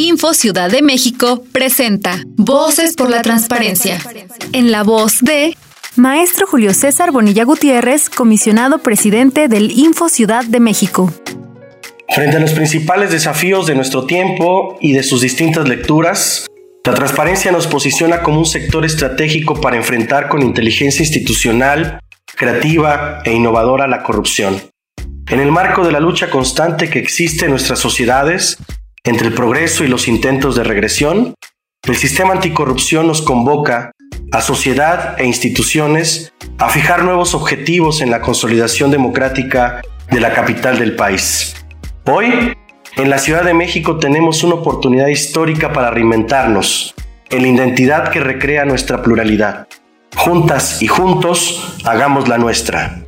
Info Ciudad de México presenta Voces por la Transparencia. En la voz de Maestro Julio César Bonilla Gutiérrez, comisionado presidente del Info Ciudad de México. Frente a los principales desafíos de nuestro tiempo y de sus distintas lecturas, la transparencia nos posiciona como un sector estratégico para enfrentar con inteligencia institucional, creativa e innovadora la corrupción. En el marco de la lucha constante que existe en nuestras sociedades, entre el progreso y los intentos de regresión, el sistema anticorrupción nos convoca a sociedad e instituciones a fijar nuevos objetivos en la consolidación democrática de la capital del país. Hoy, en la Ciudad de México tenemos una oportunidad histórica para reinventarnos en la identidad que recrea nuestra pluralidad. Juntas y juntos, hagamos la nuestra.